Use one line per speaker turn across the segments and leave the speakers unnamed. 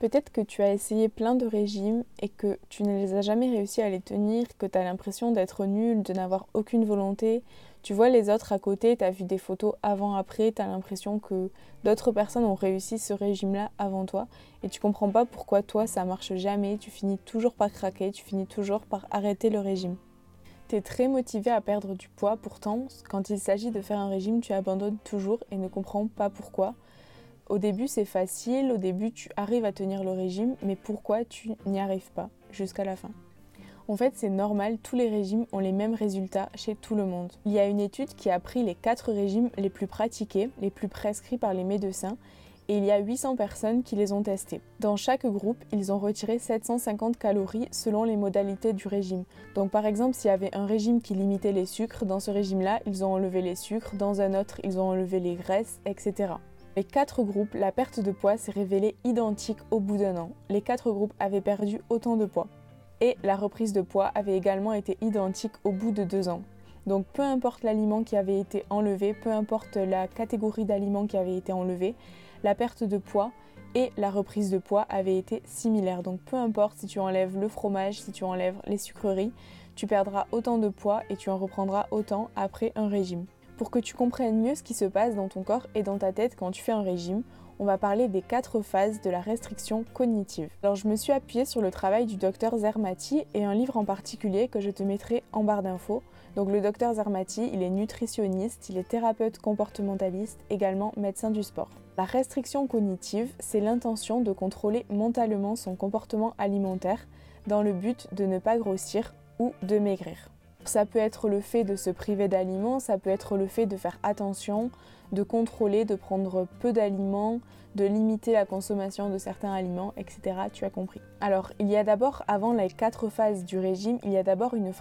Peut-être que tu as essayé plein de régimes et que tu ne les as jamais réussi à les tenir, que tu as l'impression d'être nul, de n'avoir aucune volonté. Tu vois les autres à côté, tu as vu des photos avant-après, tu as l'impression que d'autres personnes ont réussi ce régime-là avant toi et tu comprends pas pourquoi toi ça marche jamais, tu finis toujours par craquer, tu finis toujours par arrêter le régime. Tu es très motivé à perdre du poids, pourtant quand il s'agit de faire un régime, tu abandonnes toujours et ne comprends pas pourquoi. Au début, c'est facile, au début, tu arrives à tenir le régime, mais pourquoi tu n'y arrives pas jusqu'à la fin? En fait, c'est normal, tous les régimes ont les mêmes résultats chez tout le monde. Il y a une étude qui a pris les 4 régimes les plus pratiqués, les plus prescrits par les médecins, et il y a 800 personnes qui les ont testés. Dans chaque groupe, ils ont retiré 750 calories selon les modalités du régime. Donc par exemple, s'il y avait un régime qui limitait les sucres, dans ce régime-là, ils ont enlevé les sucres, dans un autre, ils ont enlevé les graisses, etc. Les quatre groupes, la perte de poids s'est révélée identique au bout d'un an. Les quatre groupes avaient perdu autant de poids. Et la reprise de poids avait également été identique au bout de deux ans. Donc peu importe l'aliment qui avait été enlevé, peu importe la catégorie d'aliments qui avait été enlevé, la perte de poids et la reprise de poids avaient été similaires. Donc peu importe si tu enlèves le fromage, si tu enlèves les sucreries, tu perdras autant de poids et tu en reprendras autant après un régime. Pour que tu comprennes mieux ce qui se passe dans ton corps et dans ta tête quand tu fais un régime, on va parler des quatre phases de la restriction cognitive. Alors je me suis appuyée sur le travail du docteur Zermati et un livre en particulier que je te mettrai en barre d'infos. Donc le docteur Zermati, il est nutritionniste, il est thérapeute comportementaliste, également médecin du sport. La restriction cognitive, c'est l'intention de contrôler mentalement son comportement alimentaire dans le but de ne pas grossir ou de maigrir. Ça peut être le fait de se priver d'aliments, ça peut être le fait de faire attention, de contrôler, de prendre peu d'aliments, de limiter la consommation de certains aliments, etc. Tu as compris. Alors, il y a d'abord, avant les quatre phases du régime, il y a d'abord une,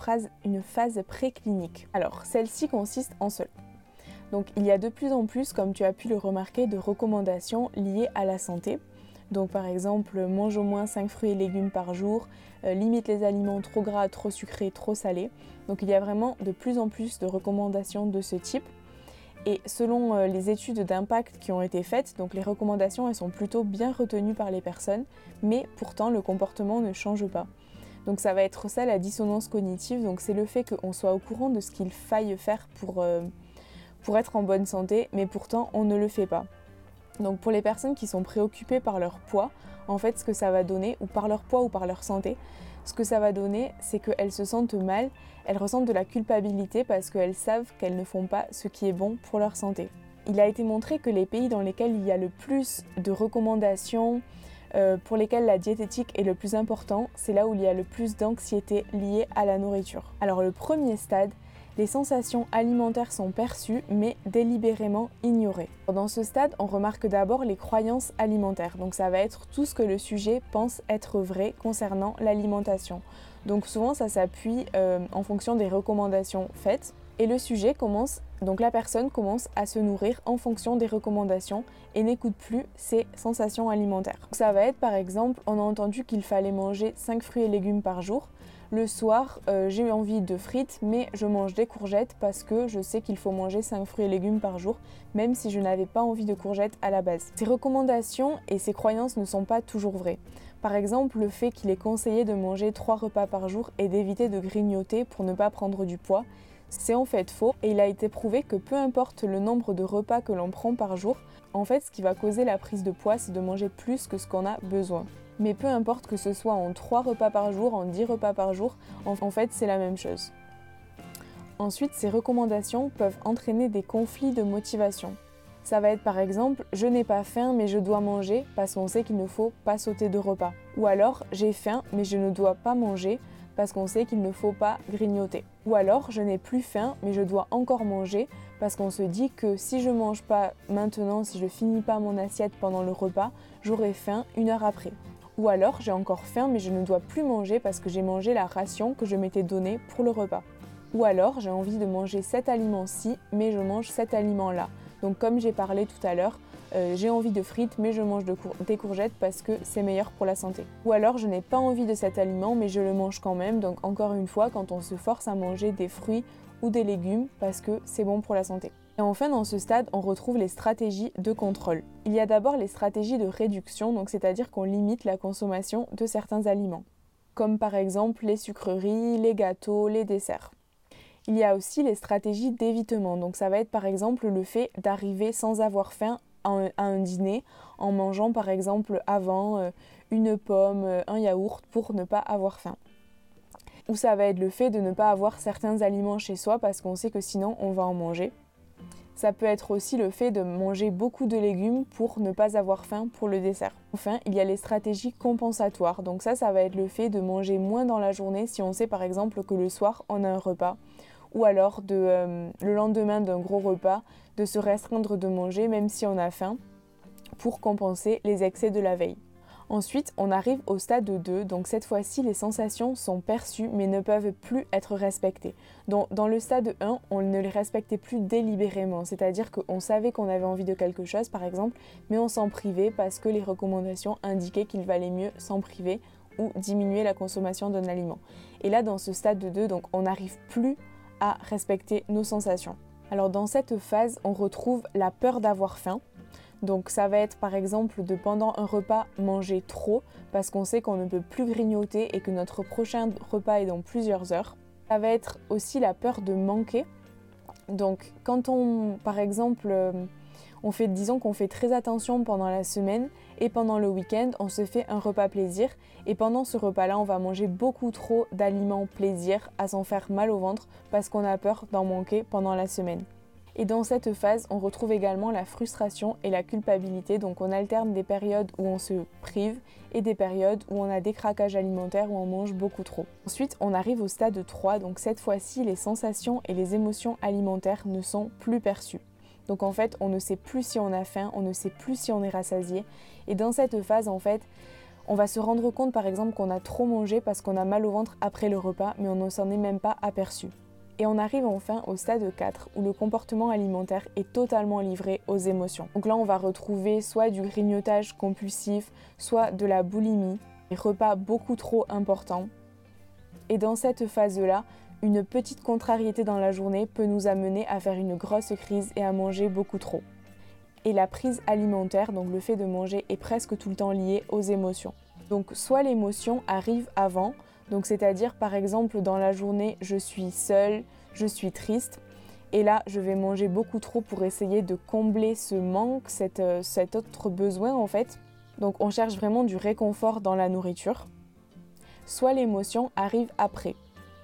une phase préclinique. Alors, celle-ci consiste en cela. Donc, il y a de plus en plus, comme tu as pu le remarquer, de recommandations liées à la santé. Donc par exemple, mange au moins 5 fruits et légumes par jour, euh, limite les aliments trop gras, trop sucrés, trop salés. Donc il y a vraiment de plus en plus de recommandations de ce type. Et selon euh, les études d'impact qui ont été faites, donc les recommandations elles sont plutôt bien retenues par les personnes, mais pourtant le comportement ne change pas. Donc ça va être ça la dissonance cognitive, donc c'est le fait qu'on soit au courant de ce qu'il faille faire pour, euh, pour être en bonne santé, mais pourtant on ne le fait pas. Donc pour les personnes qui sont préoccupées par leur poids, en fait ce que ça va donner, ou par leur poids ou par leur santé, ce que ça va donner, c'est qu'elles se sentent mal, elles ressentent de la culpabilité parce qu'elles savent qu'elles ne font pas ce qui est bon pour leur santé. Il a été montré que les pays dans lesquels il y a le plus de recommandations, euh, pour lesquels la diététique est le plus important, c'est là où il y a le plus d'anxiété liée à la nourriture. Alors le premier stade, les sensations alimentaires sont perçues mais délibérément ignorées. Dans ce stade, on remarque d'abord les croyances alimentaires. Donc ça va être tout ce que le sujet pense être vrai concernant l'alimentation. Donc souvent ça s'appuie euh, en fonction des recommandations faites et le sujet commence, donc la personne commence à se nourrir en fonction des recommandations et n'écoute plus ses sensations alimentaires. ça va être par exemple, on a entendu qu'il fallait manger 5 fruits et légumes par jour. Le soir, euh, j'ai envie de frites, mais je mange des courgettes parce que je sais qu'il faut manger 5 fruits et légumes par jour, même si je n'avais pas envie de courgettes à la base. Ces recommandations et ces croyances ne sont pas toujours vraies. Par exemple, le fait qu'il est conseillé de manger 3 repas par jour et d'éviter de grignoter pour ne pas prendre du poids, c'est en fait faux et il a été prouvé que peu importe le nombre de repas que l'on prend par jour, en fait ce qui va causer la prise de poids c'est de manger plus que ce qu'on a besoin mais peu importe que ce soit en 3 repas par jour, en 10 repas par jour, en fait c'est la même chose. Ensuite, ces recommandations peuvent entraîner des conflits de motivation. Ça va être par exemple je n'ai pas faim mais je dois manger parce qu'on sait qu'il ne faut pas sauter de repas. Ou alors j'ai faim mais je ne dois pas manger parce qu'on sait qu'il ne faut pas grignoter. Ou alors je n'ai plus faim mais je dois encore manger parce qu'on se dit que si je mange pas maintenant, si je finis pas mon assiette pendant le repas, j'aurai faim une heure après. Ou alors j'ai encore faim mais je ne dois plus manger parce que j'ai mangé la ration que je m'étais donnée pour le repas. Ou alors j'ai envie de manger cet aliment-ci mais je mange cet aliment-là. Donc comme j'ai parlé tout à l'heure, euh, j'ai envie de frites mais je mange des courgettes parce que c'est meilleur pour la santé. Ou alors je n'ai pas envie de cet aliment mais je le mange quand même. Donc encore une fois, quand on se force à manger des fruits ou des légumes parce que c'est bon pour la santé. Et enfin, dans ce stade, on retrouve les stratégies de contrôle. Il y a d'abord les stratégies de réduction, donc c'est-à-dire qu'on limite la consommation de certains aliments, comme par exemple les sucreries, les gâteaux, les desserts. Il y a aussi les stratégies d'évitement, donc ça va être par exemple le fait d'arriver sans avoir faim à un, dîner en mangeant par exemple avant euh, une pomme, euh, un yaourt pour ne pas avoir faim. Ou ça va être le fait de ne pas avoir certains aliments chez soi parce qu'on sait que sinon on va en manger. Ça peut être aussi le fait de manger beaucoup de légumes pour ne pas avoir faim pour le dessert. Enfin, il y a les stratégies compensatoires. Donc ça, ça va être le fait de manger moins dans la journée si on sait par exemple que le soir on a un repas. Ou alors euh, le lendemain d'un gros repas, de se restreindre de manger même si on a faim pour compenser les excès de la veille. Ensuite, on arrive au stade 2, donc cette fois-ci, les sensations sont perçues mais ne peuvent plus être respectées. Donc, dans le stade 1, on ne les respectait plus délibérément, c'est-à-dire qu'on savait qu'on avait envie de quelque chose, par exemple, mais on s'en privait parce que les recommandations indiquaient qu'il valait mieux s'en priver ou diminuer la consommation d'un aliment. Et là, dans ce stade 2, donc, on n'arrive plus à respecter nos sensations. Alors dans cette phase, on retrouve la peur d'avoir faim, donc ça va être par exemple de pendant un repas manger trop parce qu'on sait qu'on ne peut plus grignoter et que notre prochain repas est dans plusieurs heures. Ça va être aussi la peur de manquer. Donc quand on par exemple euh, on fait disons qu'on fait très attention pendant la semaine et pendant le week-end, on se fait un repas plaisir et pendant ce repas-là, on va manger beaucoup trop d'aliments plaisir à s'en faire mal au ventre parce qu'on a peur d'en manquer pendant la semaine. Et dans cette phase, on retrouve également la frustration et la culpabilité. Donc on alterne des périodes où on se prive et des périodes où on a des craquages alimentaires où on mange beaucoup trop. Ensuite, on arrive au stade 3. Donc cette fois-ci, les sensations et les émotions alimentaires ne sont plus perçues. Donc en fait, on ne sait plus si on a faim, on ne sait plus si on est rassasié. Et dans cette phase, en fait, on va se rendre compte par exemple qu'on a trop mangé parce qu'on a mal au ventre après le repas, mais on ne s'en est même pas aperçu. Et on arrive enfin au stade 4 où le comportement alimentaire est totalement livré aux émotions. Donc là, on va retrouver soit du grignotage compulsif, soit de la boulimie, des repas beaucoup trop importants. Et dans cette phase-là, une petite contrariété dans la journée peut nous amener à faire une grosse crise et à manger beaucoup trop. Et la prise alimentaire, donc le fait de manger, est presque tout le temps lié aux émotions. Donc soit l'émotion arrive avant, donc c'est-à-dire par exemple dans la journée je suis seule, je suis triste et là je vais manger beaucoup trop pour essayer de combler ce manque, euh, cet autre besoin en fait. Donc on cherche vraiment du réconfort dans la nourriture. Soit l'émotion arrive après.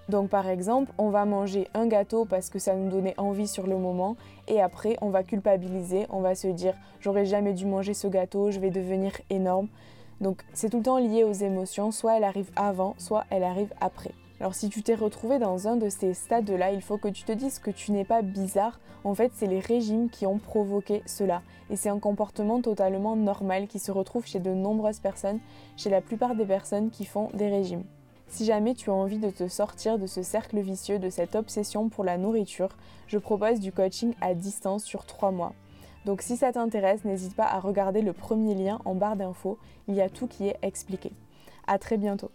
Donc par exemple, on va manger un gâteau parce que ça nous donnait envie sur le moment et après on va culpabiliser, on va se dire j'aurais jamais dû manger ce gâteau, je vais devenir énorme. Donc c'est tout le temps lié aux émotions, soit elle arrive avant, soit elle arrive après. Alors si tu t'es retrouvé dans un de ces stades-là, il faut que tu te dises que tu n'es pas bizarre. En fait, c'est les régimes qui ont provoqué cela. Et c'est un comportement totalement normal qui se retrouve chez de nombreuses personnes, chez la plupart des personnes qui font des régimes. Si jamais tu as envie de te sortir de ce cercle vicieux, de cette obsession pour la nourriture, je propose du coaching à distance sur 3 mois. Donc si ça t'intéresse, n'hésite pas à regarder le premier lien en barre d'infos, il y a tout qui est expliqué. A très bientôt